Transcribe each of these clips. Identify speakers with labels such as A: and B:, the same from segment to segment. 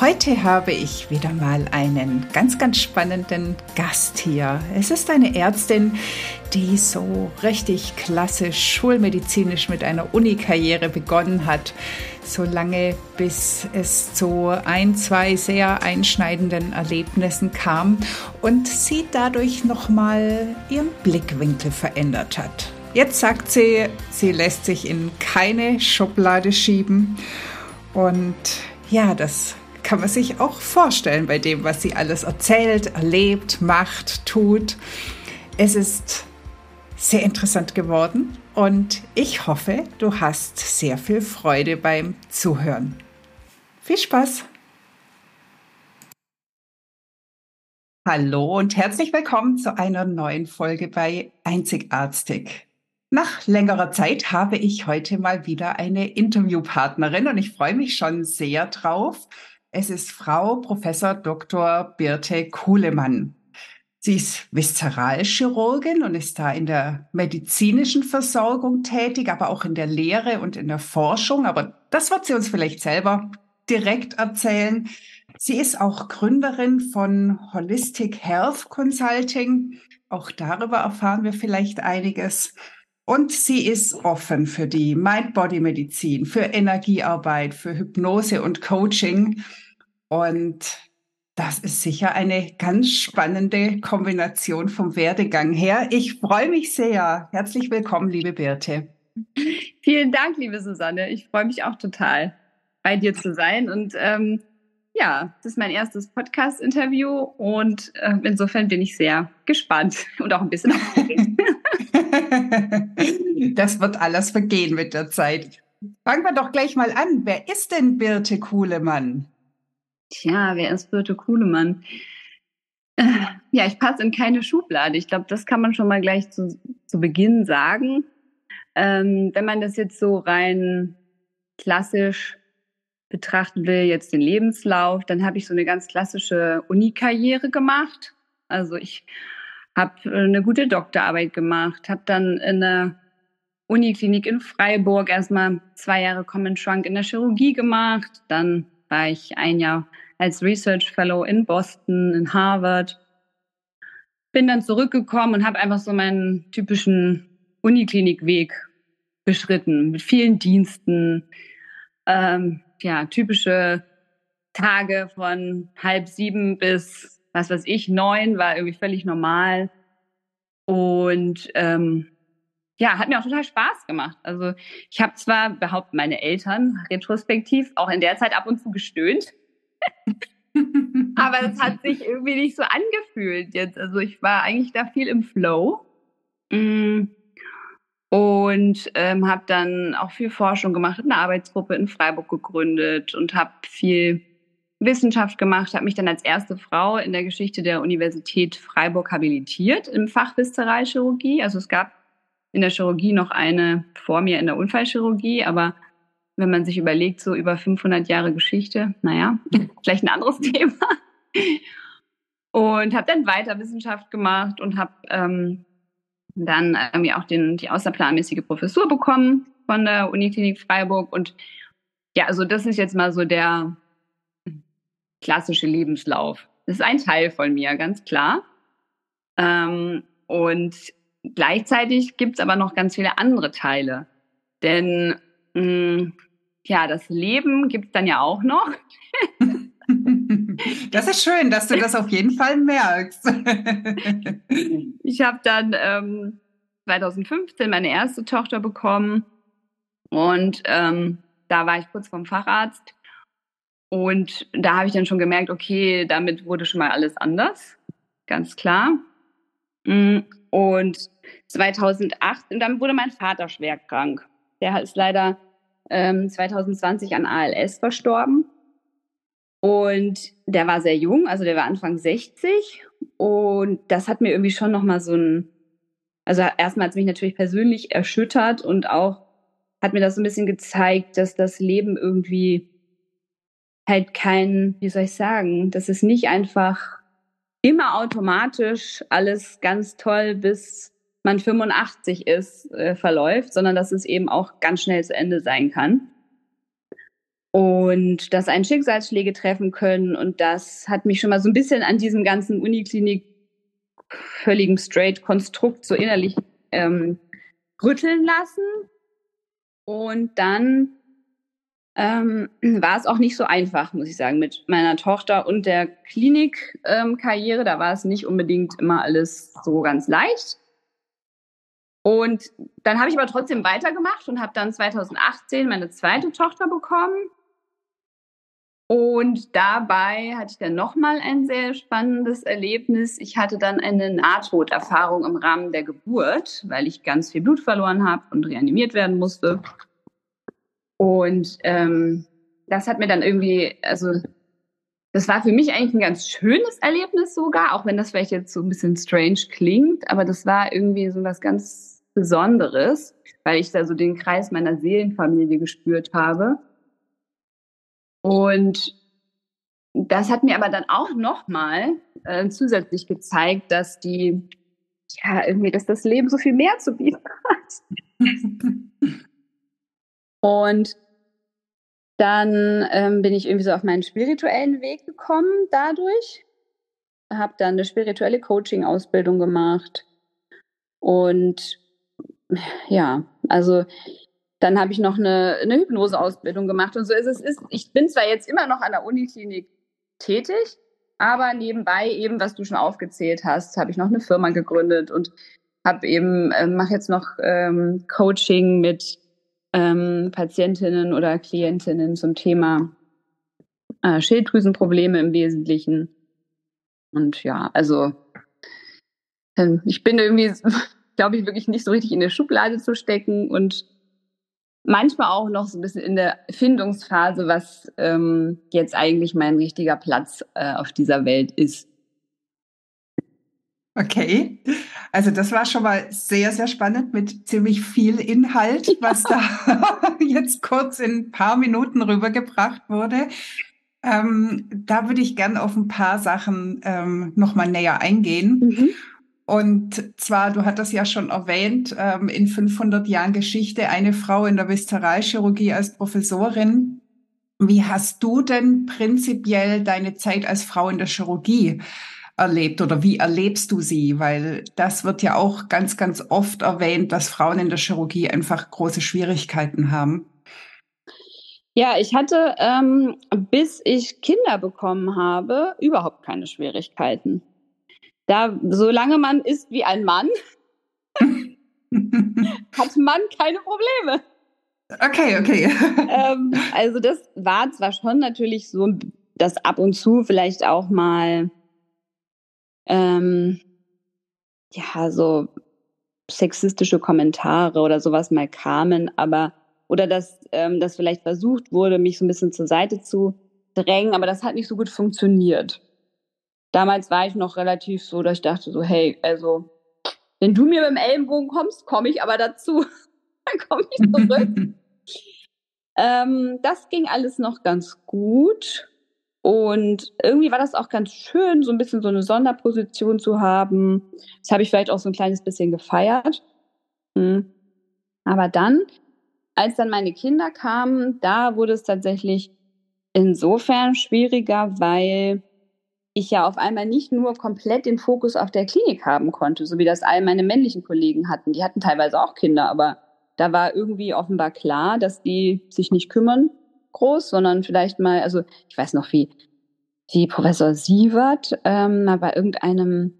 A: Heute habe ich wieder mal einen ganz, ganz spannenden Gast hier. Es ist eine Ärztin, die so richtig klassisch schulmedizinisch mit einer Unikarriere begonnen hat, so lange bis es zu ein, zwei sehr einschneidenden Erlebnissen kam und sie dadurch nochmal ihren Blickwinkel verändert hat. Jetzt sagt sie, sie lässt sich in keine Schublade schieben und ja, das kann man sich auch vorstellen bei dem, was sie alles erzählt, erlebt, macht, tut. Es ist sehr interessant geworden und ich hoffe, du hast sehr viel Freude beim Zuhören. Viel Spaß! Hallo und herzlich willkommen zu einer neuen Folge bei Einzigartig. Nach längerer Zeit habe ich heute mal wieder eine Interviewpartnerin und ich freue mich schon sehr drauf. Es ist Frau Professor Dr. Birte Kuhlemann. Sie ist Viszeralchirurgin und ist da in der medizinischen Versorgung tätig, aber auch in der Lehre und in der Forschung. Aber das wird sie uns vielleicht selber direkt erzählen. Sie ist auch Gründerin von Holistic Health Consulting. Auch darüber erfahren wir vielleicht einiges. Und sie ist offen für die Mind-Body-Medizin, für Energiearbeit, für Hypnose und Coaching. Und das ist sicher eine ganz spannende Kombination vom Werdegang her. Ich freue mich sehr. Herzlich willkommen, liebe Birte.
B: Vielen Dank, liebe Susanne. Ich freue mich auch total, bei dir zu sein. Und ähm, ja, das ist mein erstes Podcast-Interview und äh, insofern bin ich sehr gespannt und auch ein bisschen aufgeregt.
A: das wird alles vergehen mit der Zeit. Fangen wir doch gleich mal an. Wer ist denn Birte Kuhlemann?
B: Tja, wer ist Birte Kuhlemann? Äh, ja, ich passe in keine Schublade. Ich glaube, das kann man schon mal gleich zu, zu Beginn sagen. Ähm, wenn man das jetzt so rein klassisch betrachten will, jetzt den Lebenslauf, dann habe ich so eine ganz klassische Uni-Karriere gemacht. Also ich habe äh, eine gute Doktorarbeit gemacht, habe dann in der Uniklinik in Freiburg erstmal zwei Jahre Common Trunk in der Chirurgie gemacht. Dann war ich ein Jahr als Research Fellow in Boston, in Harvard. Bin dann zurückgekommen und habe einfach so meinen typischen Uniklinikweg beschritten mit vielen Diensten. Ähm, ja, typische Tage von halb sieben bis was weiß ich, neun war irgendwie völlig normal. Und ähm, ja, hat mir auch total Spaß gemacht. Also ich habe zwar, behaupten meine Eltern, retrospektiv auch in der Zeit ab und zu gestöhnt. Aber es hat sich irgendwie nicht so angefühlt jetzt. Also ich war eigentlich da viel im Flow. Mm. Und ähm, habe dann auch viel Forschung gemacht, eine Arbeitsgruppe in Freiburg gegründet und habe viel Wissenschaft gemacht, habe mich dann als erste Frau in der Geschichte der Universität Freiburg habilitiert im Fach Viszeralchirurgie. Also es gab in der Chirurgie noch eine vor mir in der Unfallchirurgie, aber wenn man sich überlegt, so über 500 Jahre Geschichte, naja, vielleicht ein anderes Thema. Und habe dann weiter Wissenschaft gemacht und habe ähm, dann irgendwie auch den, die außerplanmäßige Professur bekommen von der Uniklinik Freiburg. Und ja, also das ist jetzt mal so der klassische Lebenslauf. Das ist ein Teil von mir, ganz klar. Ähm, und gleichzeitig gibt es aber noch ganz viele andere Teile. Denn mh, mm, ja, das Leben gibt es dann ja auch noch.
A: Das ist schön, dass du das auf jeden Fall merkst.
B: Ich habe dann ähm, 2015 meine erste Tochter bekommen und ähm, da war ich kurz vom Facharzt und da habe ich dann schon gemerkt, okay, damit wurde schon mal alles anders, ganz klar. Mm, und 2008, und dann wurde mein Vater schwer krank. Der ist leider ähm, 2020 an ALS verstorben. Und der war sehr jung, also der war Anfang 60. Und das hat mir irgendwie schon nochmal so ein, also erstmal hat es mich natürlich persönlich erschüttert und auch hat mir das so ein bisschen gezeigt, dass das Leben irgendwie halt kein, wie soll ich sagen, dass es nicht einfach immer automatisch alles ganz toll bis man 85 ist, äh, verläuft, sondern dass es eben auch ganz schnell zu Ende sein kann. Und dass ein Schicksalsschläge treffen können. Und das hat mich schon mal so ein bisschen an diesem ganzen Uniklinik völligen Straight-Konstrukt so innerlich ähm, rütteln lassen. Und dann ähm, war es auch nicht so einfach, muss ich sagen, mit meiner Tochter und der Klinikkarriere. Ähm, da war es nicht unbedingt immer alles so ganz leicht. Und dann habe ich aber trotzdem weitergemacht und habe dann 2018 meine zweite Tochter bekommen. Und dabei hatte ich dann nochmal ein sehr spannendes Erlebnis. Ich hatte dann eine Nahtoderfahrung im Rahmen der Geburt, weil ich ganz viel Blut verloren habe und reanimiert werden musste. Und ähm, das hat mir dann irgendwie, also das war für mich eigentlich ein ganz schönes Erlebnis sogar, auch wenn das vielleicht jetzt so ein bisschen strange klingt, aber das war irgendwie so was ganz Besonderes, weil ich da so den Kreis meiner Seelenfamilie gespürt habe. Und das hat mir aber dann auch nochmal äh, zusätzlich gezeigt, dass die, ja, irgendwie, dass das Leben so viel mehr zu bieten hat. Und dann ähm, bin ich irgendwie so auf meinen spirituellen Weg gekommen dadurch. Habe dann eine spirituelle Coaching-Ausbildung gemacht. Und ja, also dann habe ich noch eine, eine Hypnose-Ausbildung gemacht und so ist es. Ist, ich bin zwar jetzt immer noch an der Uniklinik tätig, aber nebenbei eben, was du schon aufgezählt hast, habe ich noch eine Firma gegründet und habe eben äh, mache jetzt noch ähm, Coaching mit ähm, Patientinnen oder Klientinnen zum Thema äh, Schilddrüsenprobleme im Wesentlichen. Und ja, also äh, ich bin irgendwie, glaube ich, wirklich nicht so richtig in der Schublade zu stecken und manchmal auch noch so ein bisschen in der Findungsphase, was ähm, jetzt eigentlich mein richtiger Platz äh, auf dieser Welt ist.
A: Okay, also das war schon mal sehr, sehr spannend mit ziemlich viel Inhalt, was da jetzt kurz in ein paar Minuten rübergebracht wurde. Ähm, da würde ich gern auf ein paar Sachen ähm, nochmal näher eingehen. Mhm. Und zwar, du hattest ja schon erwähnt, ähm, in 500 Jahren Geschichte eine Frau in der Viszeralchirurgie als Professorin. Wie hast du denn prinzipiell deine Zeit als Frau in der Chirurgie erlebt oder wie erlebst du sie? Weil das wird ja auch ganz, ganz oft erwähnt, dass Frauen in der Chirurgie einfach große Schwierigkeiten haben.
B: Ja, ich hatte, ähm, bis ich Kinder bekommen habe, überhaupt keine Schwierigkeiten. Da, solange man ist wie ein Mann, hat man keine Probleme.
A: Okay, okay.
B: ähm, also das war zwar schon natürlich so, dass ab und zu vielleicht auch mal ähm, ja, so sexistische Kommentare oder sowas mal kamen, aber oder dass ähm, das vielleicht versucht wurde, mich so ein bisschen zur Seite zu drängen, aber das hat nicht so gut funktioniert. Damals war ich noch relativ so, dass ich dachte so, hey, also wenn du mir mit dem Ellenbogen kommst, komme ich aber dazu. Dann komme ich zurück. ähm, das ging alles noch ganz gut. Und irgendwie war das auch ganz schön, so ein bisschen so eine Sonderposition zu haben. Das habe ich vielleicht auch so ein kleines bisschen gefeiert. Hm. Aber dann, als dann meine Kinder kamen, da wurde es tatsächlich insofern schwieriger, weil ich ja auf einmal nicht nur komplett den Fokus auf der Klinik haben konnte, so wie das all meine männlichen Kollegen hatten. Die hatten teilweise auch Kinder, aber da war irgendwie offenbar klar, dass die sich nicht kümmern groß, sondern vielleicht mal, also ich weiß noch, wie, wie Professor Sievert ähm, mal bei irgendeinem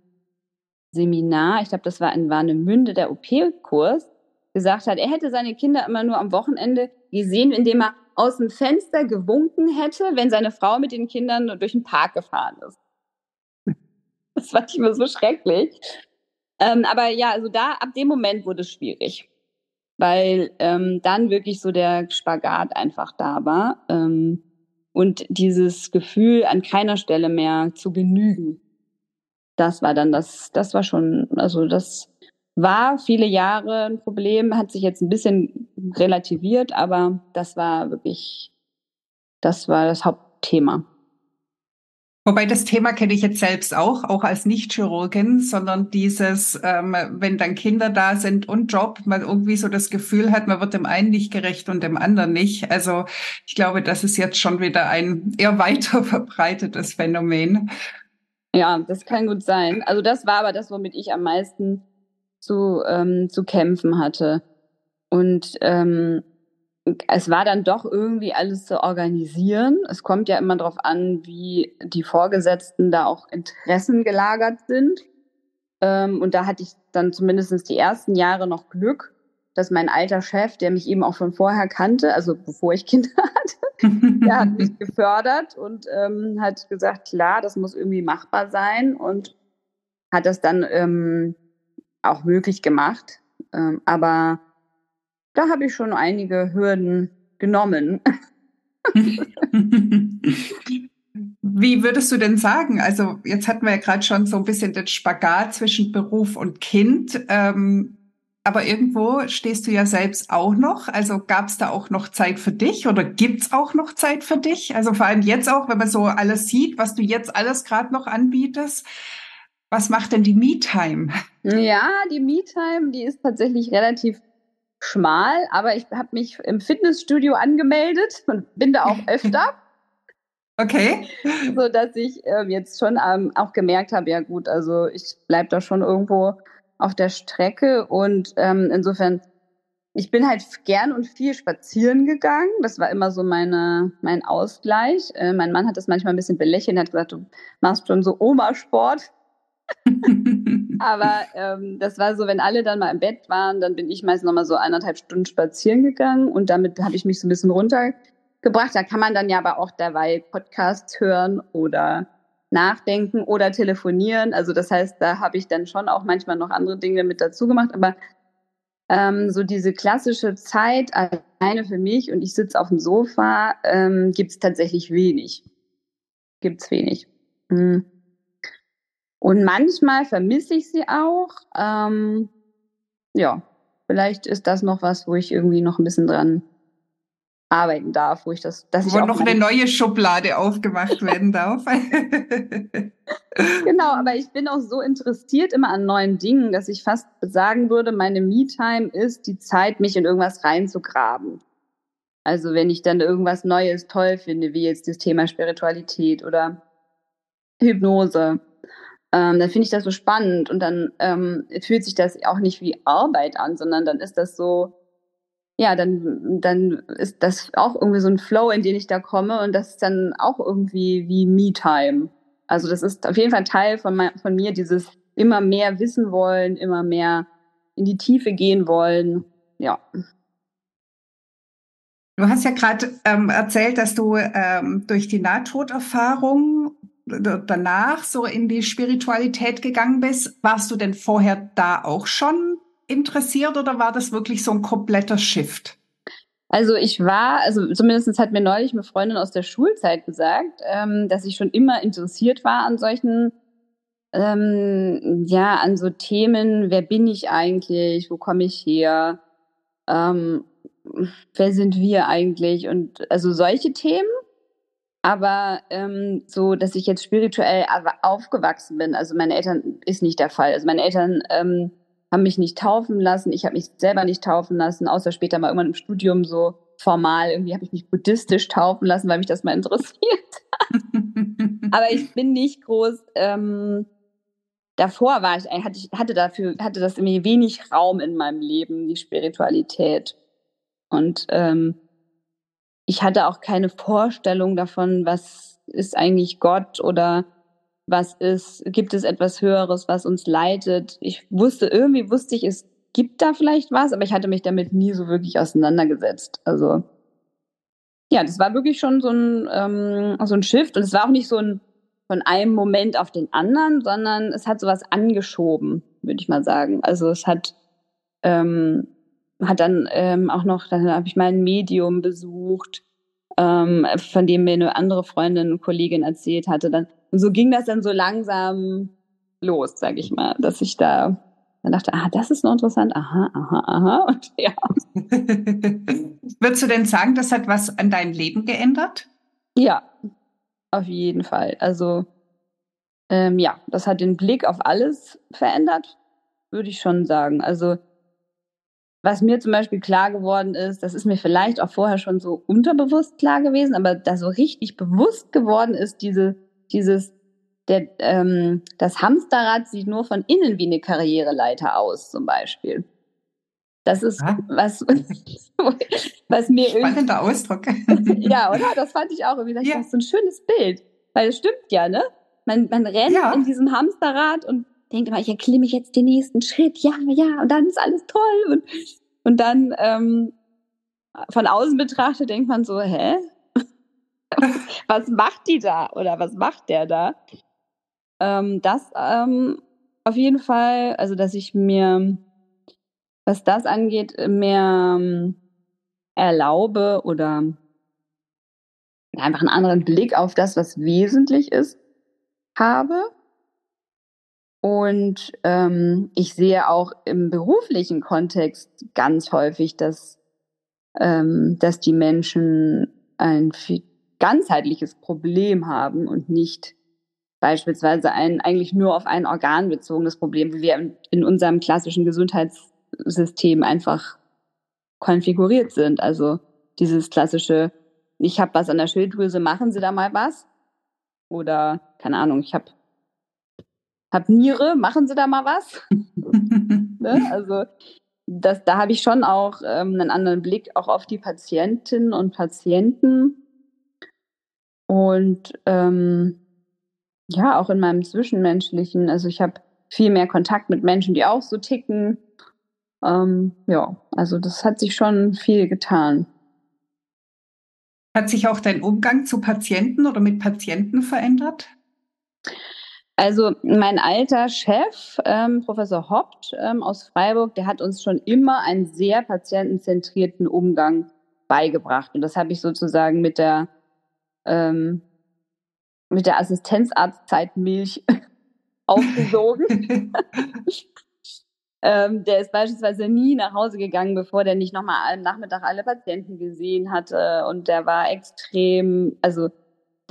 B: Seminar, ich glaube, das war in Warnemünde, der OP-Kurs, gesagt hat, er hätte seine Kinder immer nur am Wochenende gesehen, indem er aus dem Fenster gewunken hätte, wenn seine Frau mit den Kindern durch den Park gefahren ist. Das fand ich immer so schrecklich. Ähm, aber ja, also da, ab dem Moment wurde es schwierig weil ähm, dann wirklich so der Spagat einfach da war. Ähm, und dieses Gefühl, an keiner Stelle mehr zu genügen. Das war dann das, das war schon, also das war viele Jahre ein Problem, hat sich jetzt ein bisschen relativiert, aber das war wirklich, das war das Hauptthema.
A: Wobei das Thema kenne ich jetzt selbst auch, auch als Nicht-Chirurgin, sondern dieses, ähm, wenn dann Kinder da sind und Job, man irgendwie so das Gefühl hat, man wird dem einen nicht gerecht und dem anderen nicht. Also ich glaube, das ist jetzt schon wieder ein eher weiter verbreitetes Phänomen.
B: Ja, das kann gut sein. Also das war aber das, womit ich am meisten zu, ähm, zu kämpfen hatte. Und ähm, es war dann doch irgendwie alles zu organisieren. Es kommt ja immer darauf an, wie die Vorgesetzten da auch Interessen gelagert sind. Ähm, und da hatte ich dann zumindest die ersten Jahre noch Glück, dass mein alter Chef, der mich eben auch schon vorher kannte, also bevor ich Kinder hatte, der hat mich gefördert und ähm, hat gesagt, klar, das muss irgendwie machbar sein und hat das dann ähm, auch möglich gemacht. Ähm, aber da habe ich schon einige Hürden genommen.
A: Wie würdest du denn sagen? Also jetzt hatten wir ja gerade schon so ein bisschen den Spagat zwischen Beruf und Kind. Ähm, aber irgendwo stehst du ja selbst auch noch. Also gab es da auch noch Zeit für dich oder gibt es auch noch Zeit für dich? Also vor allem jetzt auch, wenn man so alles sieht, was du jetzt alles gerade noch anbietest. Was macht denn die Me-Time?
B: Ja, die Me-Time, die ist tatsächlich relativ schmal, aber ich habe mich im Fitnessstudio angemeldet und bin da auch öfter.
A: Okay.
B: So dass ich äh, jetzt schon ähm, auch gemerkt habe, ja gut, also ich bleibe da schon irgendwo auf der Strecke und ähm, insofern, ich bin halt gern und viel spazieren gegangen. Das war immer so meine, mein Ausgleich. Äh, mein Mann hat das manchmal ein bisschen belächelt, hat gesagt, du machst schon so Oma-Sport. Aber ähm, das war so, wenn alle dann mal im Bett waren, dann bin ich meist noch mal so eineinhalb Stunden spazieren gegangen und damit habe ich mich so ein bisschen runtergebracht. Da kann man dann ja aber auch dabei Podcasts hören oder nachdenken oder telefonieren. Also das heißt, da habe ich dann schon auch manchmal noch andere Dinge mit dazu gemacht. Aber ähm, so diese klassische Zeit alleine für mich und ich sitze auf dem Sofa, ähm, gibt es tatsächlich wenig. Gibt es wenig. Mhm. Und manchmal vermisse ich sie auch. Ähm, ja, vielleicht ist das noch was, wo ich irgendwie noch ein bisschen dran arbeiten darf, wo ich das, dass
A: wo
B: ich
A: noch eine neue Schublade aufgemacht werden darf.
B: genau, aber ich bin auch so interessiert immer an neuen Dingen, dass ich fast sagen würde, meine Me-Time ist die Zeit, mich in irgendwas reinzugraben. Also wenn ich dann irgendwas Neues toll finde, wie jetzt das Thema Spiritualität oder Hypnose, ähm, dann finde ich das so spannend und dann ähm, fühlt sich das auch nicht wie Arbeit an, sondern dann ist das so, ja, dann, dann ist das auch irgendwie so ein Flow, in den ich da komme und das ist dann auch irgendwie wie Me-Time. Also das ist auf jeden Fall Teil von, mein, von mir, dieses immer mehr wissen wollen, immer mehr in die Tiefe gehen wollen. Ja.
A: Du hast ja gerade ähm, erzählt, dass du ähm, durch die Nahtoderfahrung danach so in die Spiritualität gegangen bist, warst du denn vorher da auch schon interessiert oder war das wirklich so ein kompletter Shift?
B: Also ich war, also zumindest hat mir neulich eine Freundin aus der Schulzeit gesagt, ähm, dass ich schon immer interessiert war an solchen, ähm, ja, an so Themen, wer bin ich eigentlich, wo komme ich her, ähm, wer sind wir eigentlich und also solche Themen. Aber ähm, so, dass ich jetzt spirituell aufgewachsen bin, also meine Eltern ist nicht der Fall. Also meine Eltern ähm, haben mich nicht taufen lassen, ich habe mich selber nicht taufen lassen, außer später mal irgendwann im Studium so formal. Irgendwie habe ich mich buddhistisch taufen lassen, weil mich das mal interessiert hat. Aber ich bin nicht groß. Ähm, davor war ich, hatte ich hatte dafür hatte das irgendwie wenig Raum in meinem Leben, die Spiritualität. Und ähm, ich hatte auch keine Vorstellung davon, was ist eigentlich Gott oder was ist, gibt es etwas Höheres, was uns leitet. Ich wusste, irgendwie wusste ich, es gibt da vielleicht was, aber ich hatte mich damit nie so wirklich auseinandergesetzt. Also ja, das war wirklich schon so ein, ähm, so ein Shift und es war auch nicht so ein von einem Moment auf den anderen, sondern es hat sowas angeschoben, würde ich mal sagen. Also es hat ähm, hat dann ähm, auch noch, dann habe ich mal ein Medium besucht ähm, von dem mir eine andere Freundin, und Kollegin erzählt hatte. Dann, und so ging das dann so langsam los, sag ich mal, dass ich da dann dachte, ah, das ist noch interessant, aha, aha, aha. Und ja.
A: Würdest du denn sagen, das hat was an deinem Leben geändert?
B: Ja, auf jeden Fall. Also ähm, ja, das hat den Blick auf alles verändert, würde ich schon sagen. Also was mir zum Beispiel klar geworden ist, das ist mir vielleicht auch vorher schon so unterbewusst klar gewesen, aber da so richtig bewusst geworden ist, diese, dieses, der, ähm, das Hamsterrad sieht nur von innen wie eine Karriereleiter aus, zum Beispiel. Das ist ja. was, was mir
A: Spannender Ausdruck.
B: ja, oder? Das fand ich auch irgendwie. Das ist so ein schönes Bild. Weil es stimmt ja, ne? Man, man rennt ja. in diesem Hamsterrad und denkt immer, ich erklimme jetzt den nächsten Schritt, ja, ja, und dann ist alles toll. Und, und dann ähm, von außen betrachtet denkt man so, hä? was macht die da? Oder was macht der da? Ähm, das ähm, auf jeden Fall, also dass ich mir, was das angeht, mehr ähm, erlaube oder einfach einen anderen Blick auf das, was wesentlich ist, habe. Und ähm, ich sehe auch im beruflichen Kontext ganz häufig, dass, ähm, dass die Menschen ein ganzheitliches Problem haben und nicht beispielsweise ein eigentlich nur auf ein Organ bezogenes Problem, wie wir in, in unserem klassischen Gesundheitssystem einfach konfiguriert sind. Also dieses klassische, ich habe was an der Schilddrüse, machen Sie da mal was? Oder keine Ahnung, ich habe hab Niere, machen Sie da mal was? ne? Also das, da habe ich schon auch ähm, einen anderen Blick auch auf die Patientinnen und Patienten. Und ähm, ja, auch in meinem Zwischenmenschlichen. Also ich habe viel mehr Kontakt mit Menschen, die auch so ticken. Ähm, ja, also das hat sich schon viel getan.
A: Hat sich auch dein Umgang zu Patienten oder mit Patienten verändert?
B: Also mein alter Chef, ähm, Professor Haupt ähm, aus Freiburg, der hat uns schon immer einen sehr patientenzentrierten Umgang beigebracht. Und das habe ich sozusagen mit der, ähm, mit der Assistenzarztzeit Milch aufgesogen. ähm, der ist beispielsweise nie nach Hause gegangen, bevor der nicht nochmal am Nachmittag alle Patienten gesehen hatte. Und der war extrem, also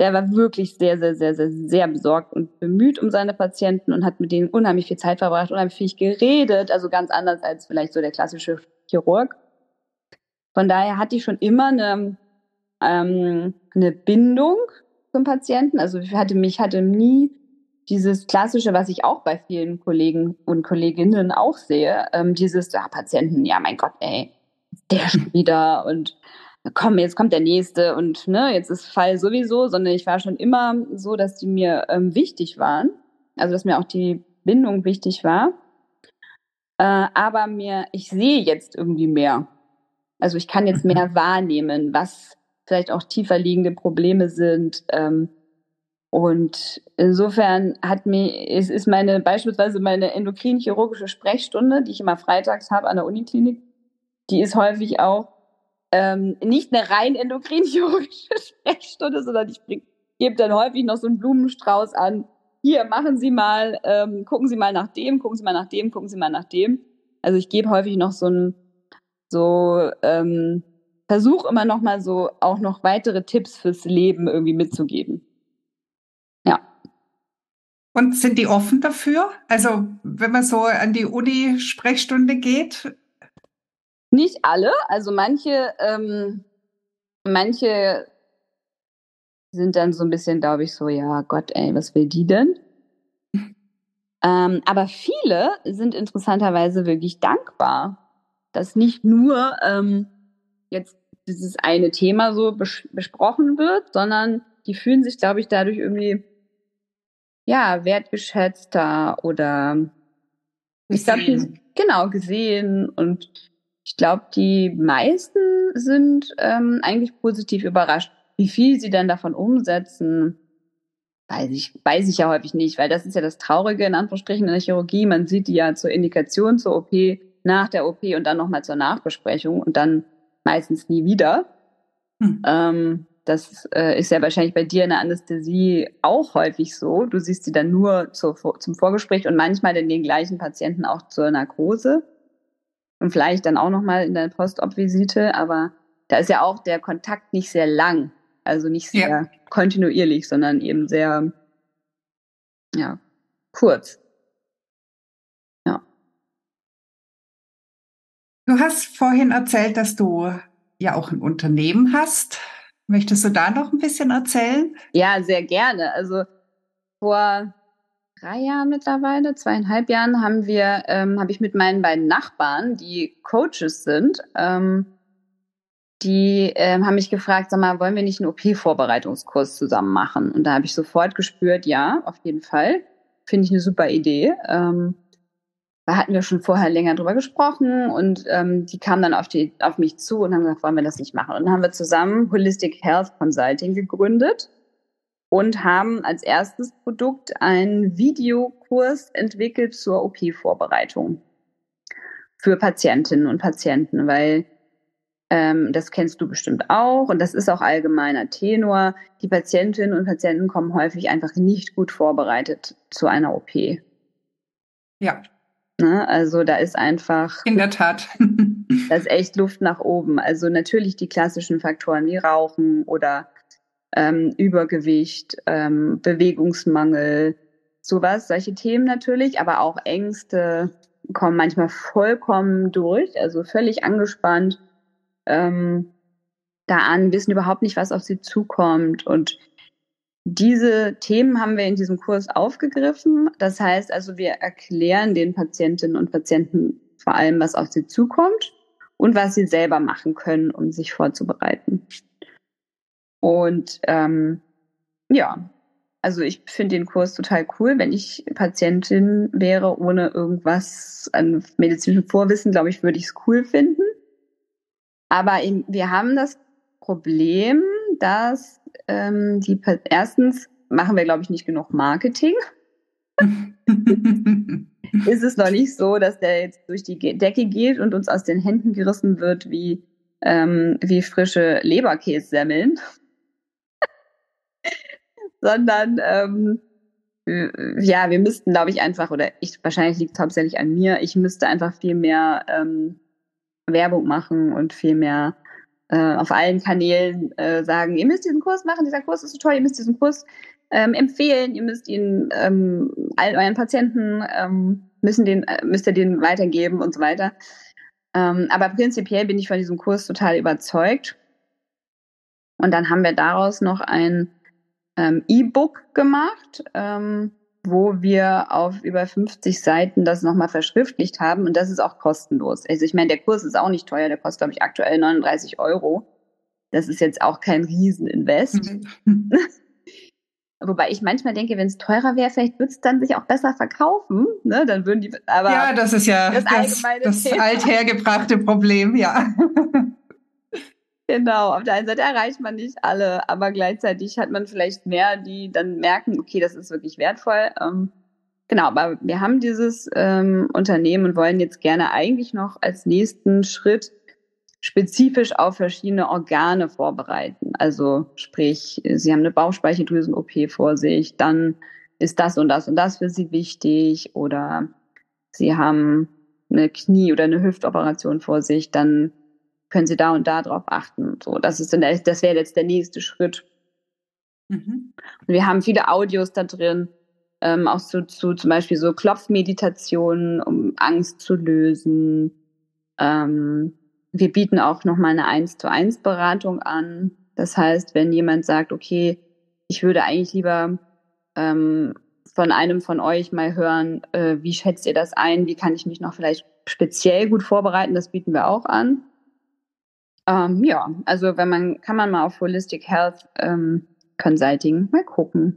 B: der war wirklich sehr, sehr, sehr, sehr, sehr besorgt und bemüht um seine Patienten und hat mit denen unheimlich viel Zeit verbracht, unheimlich viel geredet, also ganz anders als vielleicht so der klassische Chirurg. Von daher hatte ich schon immer eine, ähm, eine Bindung zum Patienten. Also ich hatte mich hatte nie dieses klassische, was ich auch bei vielen Kollegen und Kolleginnen auch sehe, ähm, dieses ja, Patienten, ja mein Gott, ey, der schon wieder und komm, jetzt kommt der nächste und ne, jetzt ist Fall sowieso, sondern ich war schon immer so, dass die mir ähm, wichtig waren. Also dass mir auch die Bindung wichtig war. Äh, aber mir, ich sehe jetzt irgendwie mehr. Also ich kann jetzt mehr wahrnehmen, was vielleicht auch tiefer liegende Probleme sind. Ähm, und insofern hat mir, es ist meine, beispielsweise meine endokrin-chirurgische Sprechstunde, die ich immer freitags habe an der Uniklinik, die ist häufig auch ähm, nicht eine rein endokrin-chirurgische Sprechstunde, sondern ich gebe dann häufig noch so einen Blumenstrauß an. Hier, machen Sie mal, ähm, gucken Sie mal nach dem, gucken Sie mal nach dem, gucken Sie mal nach dem. Also ich gebe häufig noch so ein, so, ähm, versuche immer noch mal so auch noch weitere Tipps fürs Leben irgendwie mitzugeben. Ja.
A: Und sind die offen dafür? Also wenn man so an die Uni-Sprechstunde geht,
B: nicht alle, also manche, ähm, manche sind dann so ein bisschen, glaube ich, so, ja Gott, ey, was will die denn? ähm, aber viele sind interessanterweise wirklich dankbar, dass nicht nur ähm, jetzt dieses eine Thema so bes besprochen wird, sondern die fühlen sich, glaube ich, dadurch irgendwie ja wertgeschätzter oder ich glaube, genau gesehen und ich glaube, die meisten sind ähm, eigentlich positiv überrascht. Wie viel sie dann davon umsetzen, weiß ich, weiß ich ja häufig nicht, weil das ist ja das Traurige in Anführungsstrichen in der Chirurgie. Man sieht die ja zur Indikation zur OP, nach der OP und dann nochmal zur Nachbesprechung und dann meistens nie wieder. Hm. Ähm, das äh, ist ja wahrscheinlich bei dir in der Anästhesie auch häufig so. Du siehst sie dann nur zu, zum Vorgespräch und manchmal in den gleichen Patienten auch zur Narkose und vielleicht dann auch nochmal in der Postop-Visite, aber da ist ja auch der Kontakt nicht sehr lang, also nicht sehr ja. kontinuierlich, sondern eben sehr, ja, kurz. Ja.
A: Du hast vorhin erzählt, dass du ja auch ein Unternehmen hast. Möchtest du da noch ein bisschen erzählen?
B: Ja, sehr gerne. Also vor drei Jahren mittlerweile, zweieinhalb Jahren, haben wir, ähm, habe ich mit meinen beiden Nachbarn, die Coaches sind, ähm, die ähm, haben mich gefragt, sag mal, wollen wir nicht einen OP-Vorbereitungskurs zusammen machen? Und da habe ich sofort gespürt, ja, auf jeden Fall. Finde ich eine super Idee. Ähm, da hatten wir schon vorher länger drüber gesprochen und ähm, die kamen dann auf, die, auf mich zu und haben gesagt, wollen wir das nicht machen? Und dann haben wir zusammen Holistic Health Consulting gegründet und haben als erstes Produkt einen Videokurs entwickelt zur OP-Vorbereitung für Patientinnen und Patienten, weil ähm, das kennst du bestimmt auch und das ist auch allgemeiner Tenor. Die Patientinnen und Patienten kommen häufig einfach nicht gut vorbereitet zu einer OP.
A: Ja.
B: Ne? Also da ist einfach.
A: In der Tat.
B: da ist echt Luft nach oben. Also natürlich die klassischen Faktoren wie Rauchen oder ähm, Übergewicht, ähm, Bewegungsmangel, sowas, solche Themen natürlich, aber auch Ängste kommen manchmal vollkommen durch, also völlig angespannt ähm, da an, wissen überhaupt nicht, was auf sie zukommt. Und diese Themen haben wir in diesem Kurs aufgegriffen. Das heißt also, wir erklären den Patientinnen und Patienten vor allem, was auf sie zukommt und was sie selber machen können, um sich vorzubereiten. Und ähm, ja, also ich finde den Kurs total cool. Wenn ich Patientin wäre ohne irgendwas an medizinischem Vorwissen, glaube ich, würde ich es cool finden. Aber eben, wir haben das Problem, dass ähm, die erstens machen wir, glaube ich, nicht genug Marketing. ist es noch nicht so, dass der jetzt durch die Decke geht und uns aus den Händen gerissen wird wie, ähm, wie frische Leberkässemmeln. Sondern ähm, ja, wir müssten, glaube ich, einfach, oder ich wahrscheinlich liegt es hauptsächlich an mir, ich müsste einfach viel mehr ähm, Werbung machen und viel mehr äh, auf allen Kanälen äh, sagen, ihr müsst diesen Kurs machen, dieser Kurs ist so toll, ihr müsst diesen Kurs ähm, empfehlen, ihr müsst ihn ähm, all euren Patienten ähm, müssen den, äh, müsst ihr den weitergeben und so weiter. Ähm, aber prinzipiell bin ich von diesem Kurs total überzeugt. Und dann haben wir daraus noch ein ähm, E-Book gemacht, ähm, wo wir auf über 50 Seiten das nochmal verschriftlicht haben und das ist auch kostenlos. Also ich meine, der Kurs ist auch nicht teuer, der kostet, glaube ich, aktuell 39 Euro. Das ist jetzt auch kein Rieseninvest. Mhm. Wobei ich manchmal denke, wenn es teurer wäre, vielleicht würde es dann sich auch besser verkaufen. Ne? Dann würden die,
A: aber ja, das ist ja das, das, das althergebrachte Problem, ja.
B: Genau, auf der einen Seite erreicht man nicht alle, aber gleichzeitig hat man vielleicht mehr, die dann merken, okay, das ist wirklich wertvoll. Ähm, genau, aber wir haben dieses ähm, Unternehmen und wollen jetzt gerne eigentlich noch als nächsten Schritt spezifisch auf verschiedene Organe vorbereiten. Also sprich, Sie haben eine Bauchspeicheldrüsen-OP vor sich, dann ist das und das und das für Sie wichtig oder Sie haben eine Knie- oder eine Hüftoperation vor sich, dann können Sie da und da drauf achten. So, das ist dann, das wäre jetzt der nächste Schritt. Mhm. Und wir haben viele Audios da drin, ähm, auch zu, zu zum Beispiel so Klopfmeditationen, um Angst zu lösen. Ähm, wir bieten auch nochmal eine 1 zu 1 Beratung an. Das heißt, wenn jemand sagt, okay, ich würde eigentlich lieber ähm, von einem von euch mal hören, äh, wie schätzt ihr das ein? Wie kann ich mich noch vielleicht speziell gut vorbereiten? Das bieten wir auch an. Ähm, ja, also wenn man, kann man mal auf Holistic Health ähm, Consulting mal gucken.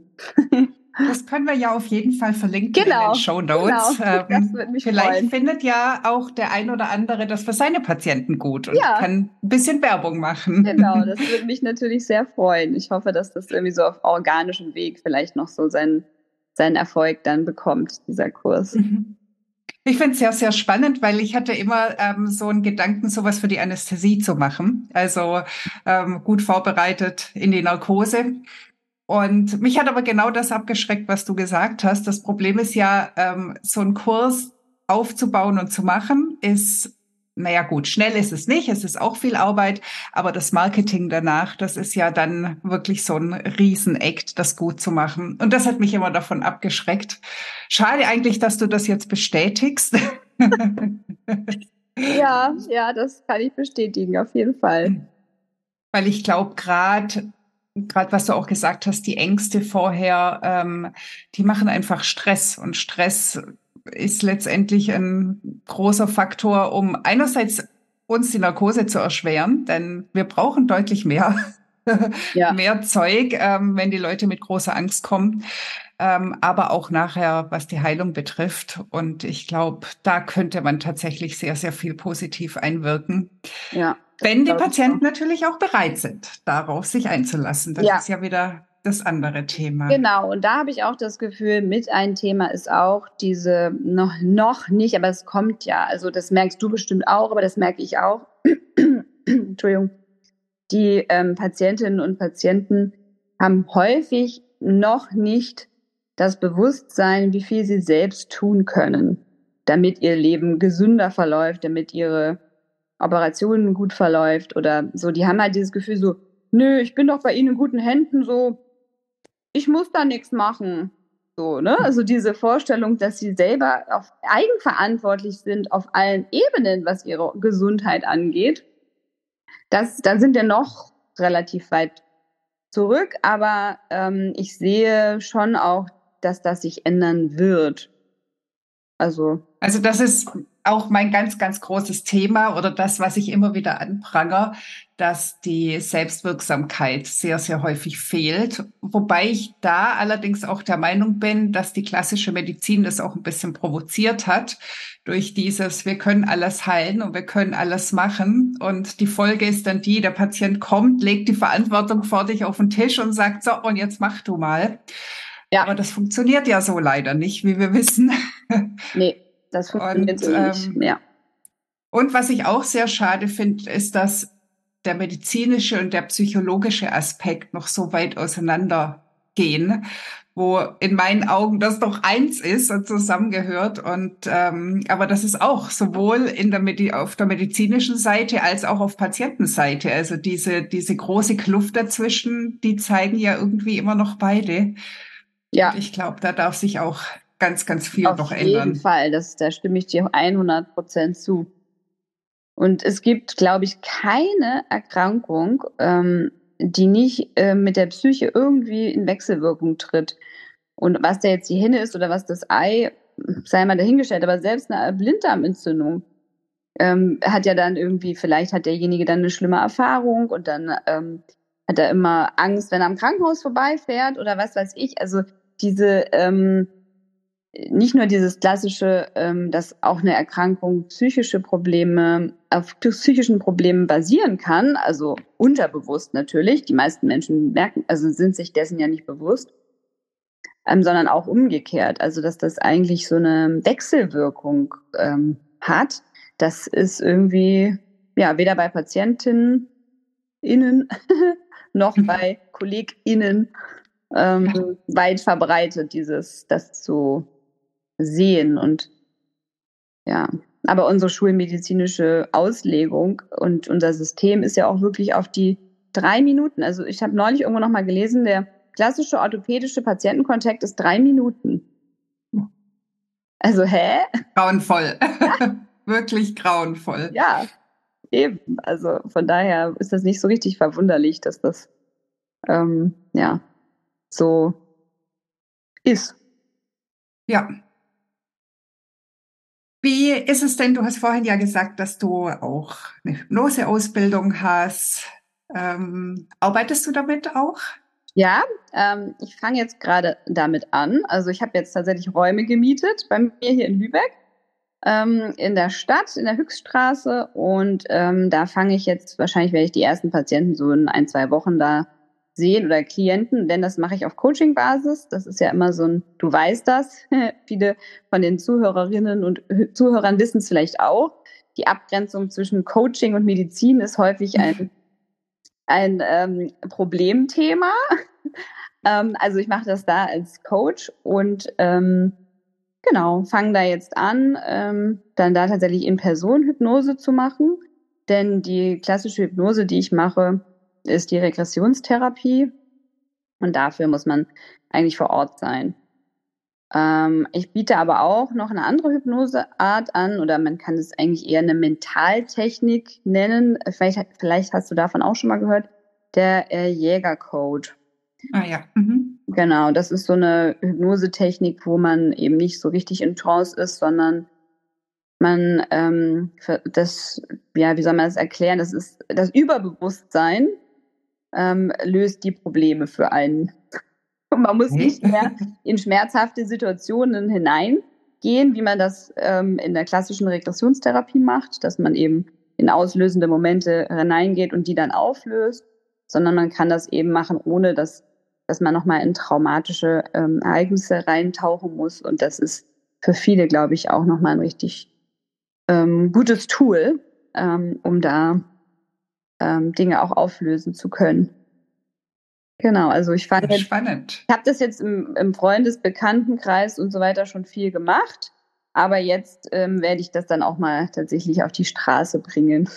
A: Das können wir ja auf jeden Fall verlinken genau, in den Show Notes. Genau, das ähm, würde mich Vielleicht freuen. findet ja auch der ein oder andere das für seine Patienten gut und ja. kann ein bisschen Werbung machen.
B: Genau, das würde mich natürlich sehr freuen. Ich hoffe, dass das irgendwie so auf organischem Weg vielleicht noch so seinen, seinen Erfolg dann bekommt, dieser Kurs. Mhm.
A: Ich finde es sehr, sehr spannend, weil ich hatte immer ähm, so einen Gedanken, sowas für die Anästhesie zu machen. Also ähm, gut vorbereitet in die Narkose. Und mich hat aber genau das abgeschreckt, was du gesagt hast. Das Problem ist ja, ähm, so einen Kurs aufzubauen und zu machen, ist naja gut, schnell ist es nicht, es ist auch viel Arbeit, aber das Marketing danach, das ist ja dann wirklich so ein Riesenakt, das gut zu machen. Und das hat mich immer davon abgeschreckt. Schade eigentlich, dass du das jetzt bestätigst.
B: ja, ja, das kann ich bestätigen, auf jeden Fall.
A: Weil ich glaube, gerade gerade was du auch gesagt hast, die Ängste vorher, ähm, die machen einfach Stress und Stress ist letztendlich ein großer Faktor, um einerseits uns die Narkose zu erschweren, denn wir brauchen deutlich mehr, ja. mehr Zeug, ähm, wenn die Leute mit großer Angst kommen, ähm, aber auch nachher, was die Heilung betrifft. Und ich glaube, da könnte man tatsächlich sehr, sehr viel positiv einwirken. Ja. Wenn die Patienten natürlich auch bereit sind, darauf sich einzulassen. Das ja. ist ja wieder das andere Thema.
B: Genau, und da habe ich auch das Gefühl, mit ein Thema ist auch diese, noch, noch nicht, aber es kommt ja. Also das merkst du bestimmt auch, aber das merke ich auch. Entschuldigung. Die ähm, Patientinnen und Patienten haben häufig noch nicht das Bewusstsein, wie viel sie selbst tun können, damit ihr Leben gesünder verläuft, damit ihre Operationen gut verläuft oder so. Die haben halt dieses Gefühl so, nö, ich bin doch bei Ihnen in guten Händen, so, ich muss da nichts machen. So, ne? Also diese Vorstellung, dass sie selber auf, eigenverantwortlich sind auf allen Ebenen, was ihre Gesundheit angeht, das, da sind wir noch relativ weit zurück, aber ähm, ich sehe schon auch, dass das sich ändern wird.
A: Also. Also das ist auch mein ganz, ganz großes Thema oder das, was ich immer wieder anprangere, dass die Selbstwirksamkeit sehr, sehr häufig fehlt. Wobei ich da allerdings auch der Meinung bin, dass die klassische Medizin das auch ein bisschen provoziert hat durch dieses, wir können alles heilen und wir können alles machen. Und die Folge ist dann die, der Patient kommt, legt die Verantwortung vor dich auf den Tisch und sagt, so, und jetzt mach du mal. Ja. Aber das funktioniert ja so leider nicht, wie wir wissen.
B: Nee, das funktioniert und, so nicht. Ähm, ja.
A: Und was ich auch sehr schade finde, ist, dass der medizinische und der psychologische Aspekt noch so weit auseinandergehen, wo in meinen Augen das doch eins ist und zusammengehört. Und ähm, aber das ist auch sowohl in der Medi auf der medizinischen Seite als auch auf Patientenseite. Also diese diese große Kluft dazwischen, die zeigen ja irgendwie immer noch beide. Ja. Und ich glaube, da darf sich auch ganz, ganz viel
B: Auf
A: noch ändern.
B: Auf jeden Fall, das, da stimme ich dir 100 Prozent zu. Und es gibt, glaube ich, keine Erkrankung, ähm, die nicht äh, mit der Psyche irgendwie in Wechselwirkung tritt. Und was da jetzt die Henne ist oder was das Ei, sei mal dahingestellt, aber selbst eine Blinddarmentzündung ähm, hat ja dann irgendwie, vielleicht hat derjenige dann eine schlimme Erfahrung und dann ähm, hat er immer Angst, wenn er am Krankenhaus vorbeifährt oder was weiß ich. Also diese ähm, nicht nur dieses klassische, ähm, dass auch eine Erkrankung psychische Probleme auf psychischen Problemen basieren kann, also unterbewusst natürlich. Die meisten Menschen merken, also sind sich dessen ja nicht bewusst, ähm, sondern auch umgekehrt. Also dass das eigentlich so eine Wechselwirkung ähm, hat. Das ist irgendwie ja weder bei Patientinnen innen noch mhm. bei KollegInnen ähm, weit verbreitet, dieses, das zu sehen und ja, aber unsere schulmedizinische Auslegung und unser System ist ja auch wirklich auf die drei Minuten. Also ich habe neulich irgendwo noch mal gelesen, der klassische orthopädische Patientenkontakt ist drei Minuten. Also hä?
A: Grauenvoll. Ja. Wirklich grauenvoll.
B: Ja, eben. Also von daher ist das nicht so richtig verwunderlich, dass das ähm, ja so ist.
A: Ja, wie ist es denn? Du hast vorhin ja gesagt, dass du auch eine Hypnoseausbildung hast. Ähm, arbeitest du damit auch?
B: Ja, ähm, ich fange jetzt gerade damit an. Also ich habe jetzt tatsächlich Räume gemietet bei mir hier in Lübeck ähm, in der Stadt, in der Höchststraße. Und ähm, da fange ich jetzt, wahrscheinlich werde ich die ersten Patienten so in ein, zwei Wochen da sehen oder Klienten, denn das mache ich auf Coaching-Basis. Das ist ja immer so ein, du weißt das. Viele von den Zuhörerinnen und Zuhörern wissen es vielleicht auch. Die Abgrenzung zwischen Coaching und Medizin ist häufig ein, ein ähm, Problemthema. ähm, also ich mache das da als Coach und ähm, genau, fange da jetzt an, ähm, dann da tatsächlich in Person Hypnose zu machen. Denn die klassische Hypnose, die ich mache, ist die Regressionstherapie. Und dafür muss man eigentlich vor Ort sein. Ähm, ich biete aber auch noch eine andere Hypnoseart an oder man kann es eigentlich eher eine Mentaltechnik nennen. Vielleicht, vielleicht hast du davon auch schon mal gehört. Der äh, Jägercode.
A: Ah ja. Mhm.
B: Genau, das ist so eine Hypnosetechnik, wo man eben nicht so richtig in Trance ist, sondern man ähm, das, ja, wie soll man das erklären? Das ist das Überbewusstsein ähm, löst die Probleme für einen. Und man muss nicht mehr in schmerzhafte Situationen hineingehen, wie man das ähm, in der klassischen Regressionstherapie macht, dass man eben in auslösende Momente hineingeht und die dann auflöst, sondern man kann das eben machen, ohne dass, dass man nochmal in traumatische ähm, Ereignisse reintauchen muss. Und das ist für viele, glaube ich, auch nochmal ein richtig ähm, gutes Tool, ähm, um da ähm, Dinge auch auflösen zu können. Genau, also ich fand
A: spannend.
B: Ich habe das jetzt im, im Freundesbekanntenkreis und so weiter schon viel gemacht, aber jetzt ähm, werde ich das dann auch mal tatsächlich auf die Straße bringen.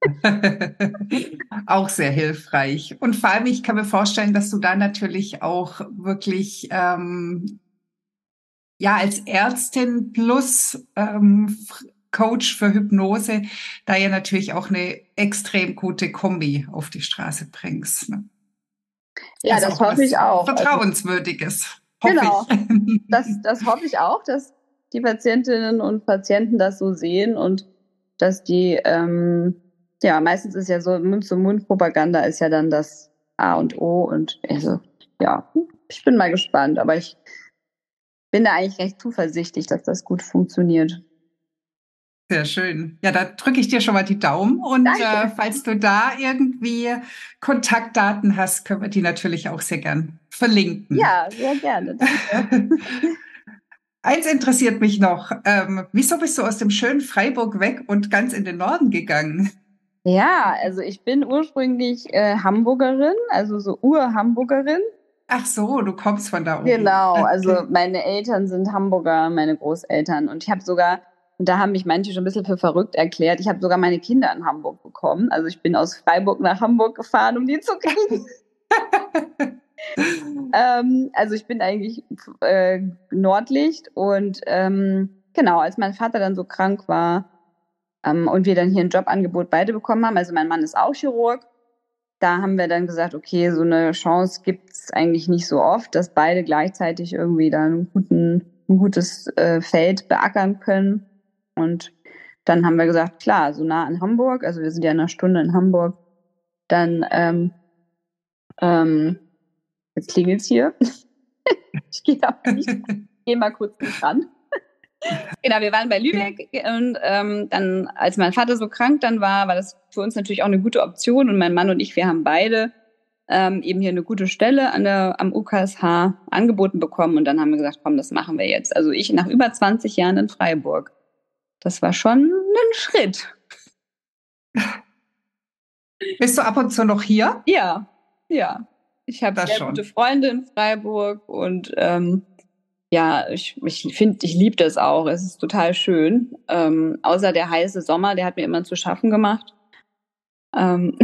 A: auch sehr hilfreich. Und vor allem, ich kann mir vorstellen, dass du da natürlich auch wirklich ähm, ja als Ärztin plus ähm, Coach für Hypnose, da ja natürlich auch eine extrem gute Kombi auf die Straße bringst. Ne?
B: Ja, also das hoffe ich auch.
A: Also Vertrauenswürdiges.
B: Hoffe genau. Das, das hoffe ich auch, dass die Patientinnen und Patienten das so sehen und dass die, ähm, ja, meistens ist ja so Mund-zu-Mund-Propaganda ist ja dann das A und O und also, ja, ich bin mal gespannt, aber ich bin da eigentlich recht zuversichtlich, dass das gut funktioniert.
A: Sehr schön. Ja, da drücke ich dir schon mal die Daumen. Und äh, falls du da irgendwie Kontaktdaten hast, können wir die natürlich auch sehr gern verlinken.
B: Ja, sehr gerne.
A: Eins interessiert mich noch. Ähm, wieso bist du aus dem schönen Freiburg weg und ganz in den Norden gegangen?
B: Ja, also ich bin ursprünglich äh, Hamburgerin, also so Ur-Hamburgerin.
A: Ach so, du kommst von da
B: oben. Genau, also meine Eltern sind Hamburger, meine Großeltern. Und ich habe sogar und da haben mich manche schon ein bisschen für verrückt erklärt. Ich habe sogar meine Kinder in Hamburg bekommen. Also ich bin aus Freiburg nach Hamburg gefahren, um die zu kriegen. ähm, also ich bin eigentlich äh, Nordlicht und ähm, genau, als mein Vater dann so krank war ähm, und wir dann hier ein Jobangebot beide bekommen haben, also mein Mann ist auch Chirurg, da haben wir dann gesagt, okay, so eine Chance gibt es eigentlich nicht so oft, dass beide gleichzeitig irgendwie dann guten, ein gutes äh, Feld beackern können. Und dann haben wir gesagt, klar, so nah an Hamburg, also wir sind ja in einer Stunde in Hamburg, dann, ähm, ähm, jetzt klingelt's hier. ich gehe aber nicht, gehe mal kurz nicht ran. genau, wir waren bei Lübeck und ähm, dann, als mein Vater so krank dann war, war das für uns natürlich auch eine gute Option und mein Mann und ich, wir haben beide ähm, eben hier eine gute Stelle an der, am UKSH angeboten bekommen und dann haben wir gesagt, komm, das machen wir jetzt. Also ich nach über 20 Jahren in Freiburg das war schon ein Schritt.
A: Bist du ab und zu noch hier?
B: Ja, ja. Ich habe sehr schon. gute Freunde in Freiburg und ähm, ja, ich, ich finde, ich liebe das auch. Es ist total schön. Ähm, außer der heiße Sommer, der hat mir immer zu schaffen gemacht.
A: Ähm,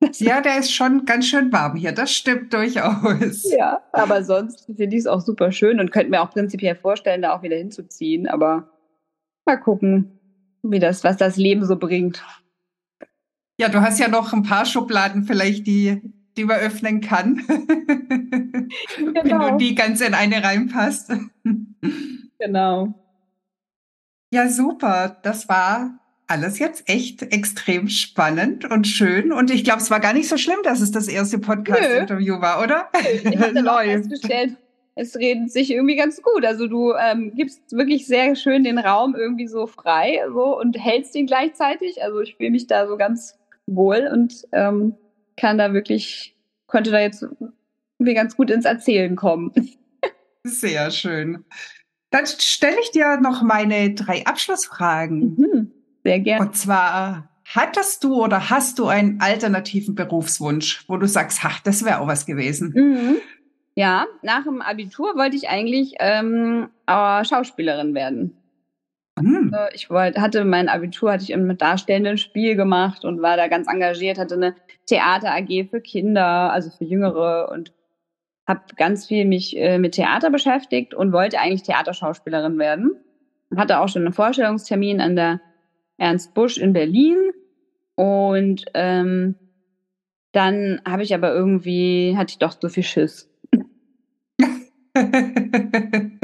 A: ja, der ist schon ganz schön warm hier. Das stimmt durchaus.
B: Ja, aber sonst finde ich es auch super schön und könnte mir auch prinzipiell vorstellen, da auch wieder hinzuziehen. Aber mal gucken, wie das, was das Leben so bringt.
A: Ja, du hast ja noch ein paar Schubladen vielleicht, die, die man öffnen kann. Genau. Wenn du die ganz in eine reinpasst.
B: genau.
A: Ja, super. Das war alles jetzt echt extrem spannend und schön. Und ich glaube, es war gar nicht so schlimm, dass es das erste Podcast-Interview war, oder?
B: Ich habe festgestellt, es redet sich irgendwie ganz gut. Also du ähm, gibst wirklich sehr schön den Raum irgendwie so frei so, und hältst ihn gleichzeitig. Also ich fühle mich da so ganz wohl und ähm, kann da wirklich könnte da jetzt wie ganz gut ins Erzählen kommen.
A: Sehr schön. Dann stelle ich dir noch meine drei Abschlussfragen.
B: Mhm, sehr gerne.
A: Und zwar, hattest du oder hast du einen alternativen Berufswunsch, wo du sagst, ach, das wäre auch was gewesen?
B: Mhm. Ja, nach dem Abitur wollte ich eigentlich ähm, Schauspielerin werden. Mhm. Ich wollte, hatte mein Abitur, hatte ich im darstellenden Spiel gemacht und war da ganz engagiert, hatte eine Theater AG für Kinder, also für Jüngere und habe ganz viel mich äh, mit Theater beschäftigt und wollte eigentlich Theaterschauspielerin werden. Hatte auch schon einen Vorstellungstermin an der Ernst Busch in Berlin und ähm, dann habe ich aber irgendwie, hatte ich doch so viel Schiss. okay.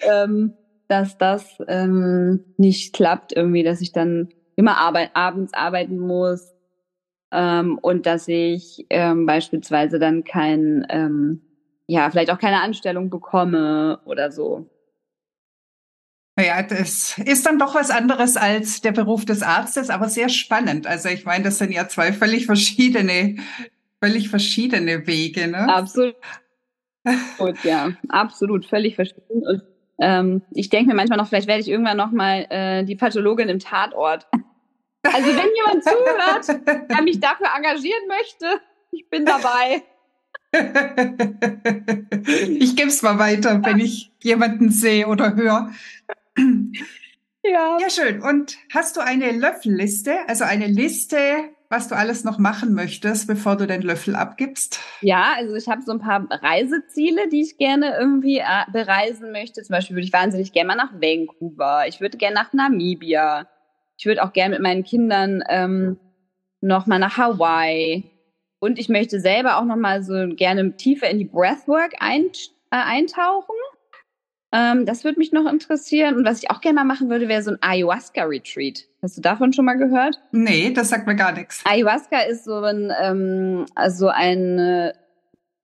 B: Das, ähm, dass das ähm, nicht klappt, irgendwie, dass ich dann immer arbeit, abends arbeiten muss ähm, und dass ich ähm, beispielsweise dann kein, ähm, ja, vielleicht auch keine Anstellung bekomme oder so.
A: Naja, das ist dann doch was anderes als der Beruf des Arztes, aber sehr spannend. Also ich meine, das sind ja zwei völlig verschiedene, völlig verschiedene Wege. Ne?
B: Absolut. Gut, ja, absolut, völlig verschieden. Und ähm, ich denke mir manchmal noch, vielleicht werde ich irgendwann noch mal äh, die Pathologin im Tatort. Also wenn jemand zuhört, der mich dafür engagieren möchte, ich bin dabei.
A: Ich gebe es mal weiter, wenn ich jemanden sehe oder höre. Ja. Ja, schön. Und hast du eine Löffelliste, also eine Liste was du alles noch machen möchtest, bevor du den Löffel abgibst?
B: Ja, also ich habe so ein paar Reiseziele, die ich gerne irgendwie äh, bereisen möchte. Zum Beispiel würde ich wahnsinnig gerne mal nach Vancouver. Ich würde gerne nach Namibia. Ich würde auch gerne mit meinen Kindern ähm, noch mal nach Hawaii. Und ich möchte selber auch noch mal so gerne tiefer in die Breathwork ein, äh, eintauchen. Ähm, das würde mich noch interessieren. Und was ich auch gerne mal machen würde, wäre so ein Ayahuasca-Retreat. Hast du davon schon mal gehört?
A: Nee, das sagt mir gar nichts.
B: Ayahuasca ist so ein, ähm, also eine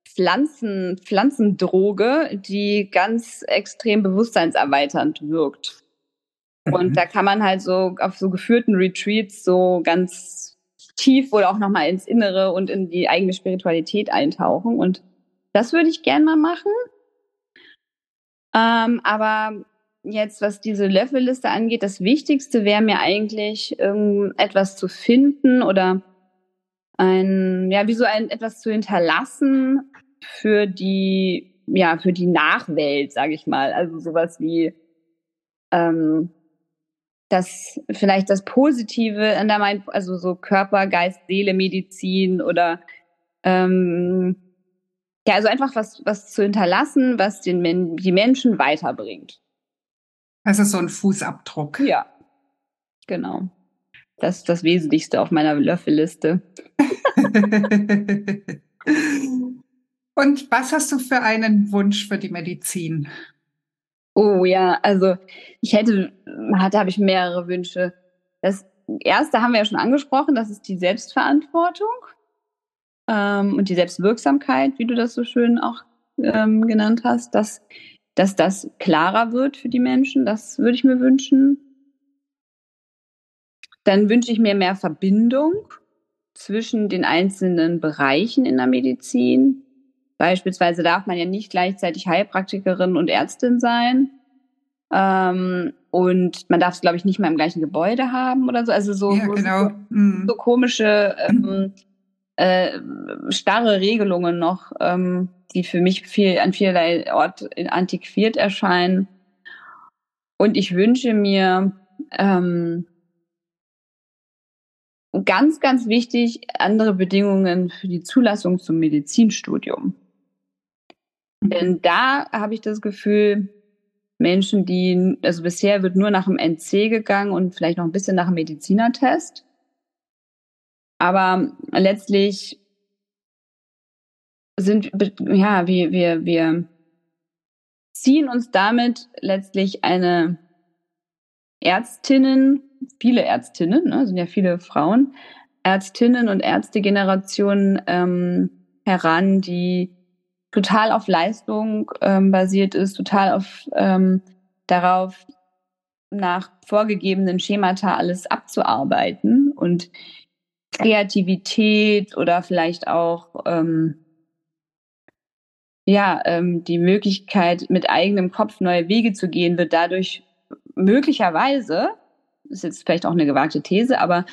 B: Pflanzen, Pflanzendroge, die ganz extrem bewusstseinserweiternd wirkt. Und mhm. da kann man halt so auf so geführten Retreats so ganz tief oder auch nochmal ins Innere und in die eigene Spiritualität eintauchen. Und das würde ich gerne mal machen. Ähm, aber jetzt, was diese Löffelliste angeht, das Wichtigste wäre mir eigentlich, ähm, etwas zu finden oder ein, ja, wie so ein, etwas zu hinterlassen für die, ja, für die Nachwelt, sage ich mal. Also sowas wie, ähm, das, vielleicht das Positive in der Mind, also so Körper, Geist, Seele, Medizin oder, ähm, ja, also einfach was, was zu hinterlassen, was den, die Menschen weiterbringt.
A: Also so ein Fußabdruck.
B: Ja, genau. Das ist das Wesentlichste auf meiner Löffelliste.
A: Und was hast du für einen Wunsch für die Medizin?
B: Oh ja, also ich hätte, da habe ich mehrere Wünsche. Das erste haben wir ja schon angesprochen, das ist die Selbstverantwortung ähm, und die Selbstwirksamkeit, wie du das so schön auch ähm, genannt hast, dass, dass das klarer wird für die Menschen. Das würde ich mir wünschen. Dann wünsche ich mir mehr Verbindung zwischen den einzelnen Bereichen in der Medizin. Beispielsweise darf man ja nicht gleichzeitig Heilpraktikerin und Ärztin sein. Ähm, und man darf es, glaube ich, nicht mehr im gleichen Gebäude haben oder so. Also so,
A: ja, genau.
B: so, mhm. so komische ähm, äh, starre Regelungen noch, ähm, die für mich viel an vielerlei Ort antiquiert erscheinen. Und ich wünsche mir ähm, ganz, ganz wichtig andere Bedingungen für die Zulassung zum Medizinstudium. Mhm. Denn da habe ich das Gefühl, Menschen, die, also bisher wird nur nach dem NC gegangen und vielleicht noch ein bisschen nach dem Medizinertest. Aber letztlich sind, ja, wir, wir, wir ziehen uns damit letztlich eine Ärztinnen, viele Ärztinnen, ne, sind ja viele Frauen, Ärztinnen und Ärztegenerationen ähm, heran, die total auf Leistung ähm, basiert ist, total auf ähm, darauf, nach vorgegebenen Schemata alles abzuarbeiten und Kreativität oder vielleicht auch ähm, ja ähm, die Möglichkeit, mit eigenem Kopf neue Wege zu gehen, wird dadurch möglicherweise, ist jetzt vielleicht auch eine gewagte These, aber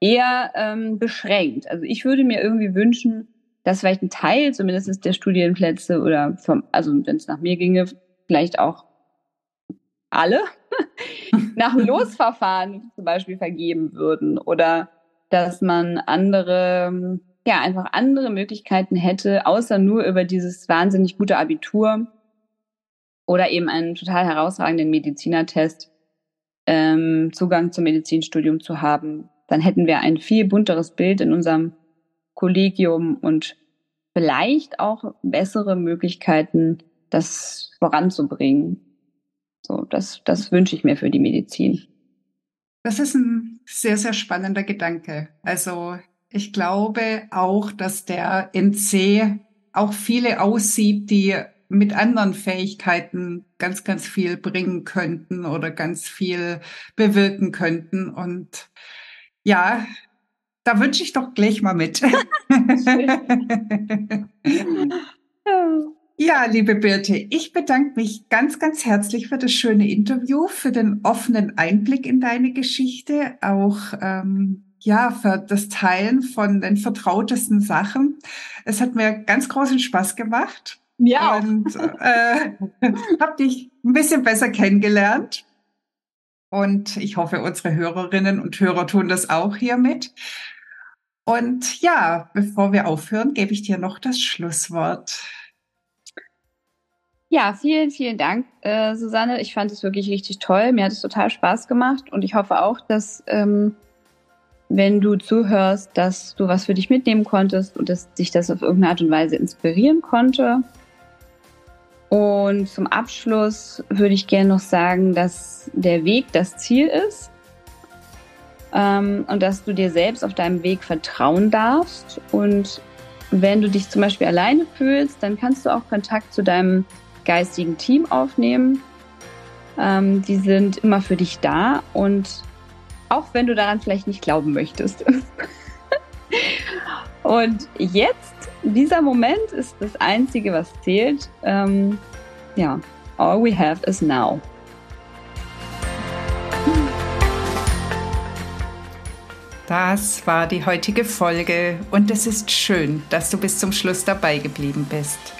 B: eher ähm, beschränkt. Also ich würde mir irgendwie wünschen, dass vielleicht ein Teil zumindest der Studienplätze oder vom, also wenn es nach mir ginge, vielleicht auch alle nach Losverfahren zum Beispiel vergeben würden oder dass man andere, ja, einfach andere Möglichkeiten hätte, außer nur über dieses wahnsinnig gute Abitur oder eben einen total herausragenden Medizinertest ähm, Zugang zum Medizinstudium zu haben. Dann hätten wir ein viel bunteres Bild in unserem Kollegium und vielleicht auch bessere Möglichkeiten, das voranzubringen. So, das, das wünsche ich mir für die Medizin.
A: Das ist ein sehr, sehr spannender Gedanke. Also ich glaube auch, dass der NC auch viele aussieht, die mit anderen Fähigkeiten ganz, ganz viel bringen könnten oder ganz viel bewirken könnten. Und ja, da wünsche ich doch gleich mal mit. ja, liebe Birte, ich bedanke mich ganz, ganz herzlich für das schöne Interview, für den offenen Einblick in deine Geschichte, auch ähm, ja, für das Teilen von den vertrautesten Sachen. Es hat mir ganz großen Spaß gemacht.
B: Ja.
A: Und äh, habe dich ein bisschen besser kennengelernt. Und ich hoffe, unsere Hörerinnen und Hörer tun das auch hiermit. Und ja, bevor wir aufhören, gebe ich dir noch das Schlusswort.
B: Ja, vielen, vielen Dank, äh, Susanne. Ich fand es wirklich richtig toll. Mir hat es total Spaß gemacht und ich hoffe auch, dass ähm, wenn du zuhörst, dass du was für dich mitnehmen konntest und dass dich das auf irgendeine Art und Weise inspirieren konnte. Und zum Abschluss würde ich gerne noch sagen, dass der Weg das Ziel ist ähm, und dass du dir selbst auf deinem Weg vertrauen darfst. Und wenn du dich zum Beispiel alleine fühlst, dann kannst du auch Kontakt zu deinem geistigen Team aufnehmen. Ähm, die sind immer für dich da und auch wenn du daran vielleicht nicht glauben möchtest. und jetzt, dieser Moment ist das Einzige, was zählt. Ähm, ja, all we have is now.
A: Das war die heutige Folge und es ist schön, dass du bis zum Schluss dabei geblieben bist.